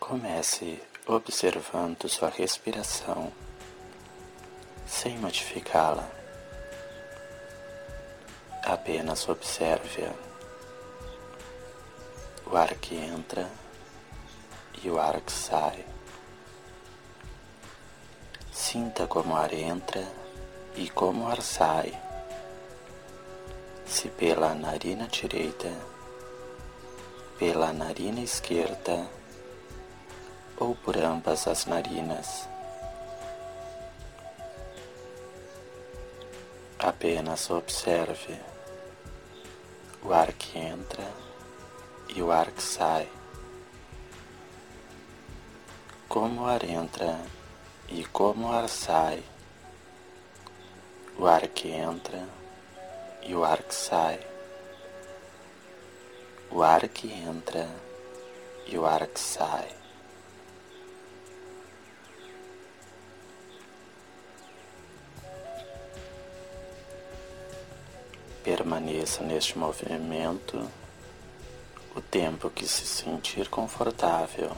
Comece observando sua respiração sem modificá-la. Apenas observe o ar que entra e o ar que sai. Sinta como o ar entra e como o ar sai. Se pela narina direita, pela narina esquerda ou por ambas as narinas. Apenas observe o ar que entra e o ar que sai. Como o ar entra e como o ar sai. O ar que entra e o ar que sai. O ar que entra e o ar que sai. Permaneça neste movimento o tempo que se sentir confortável.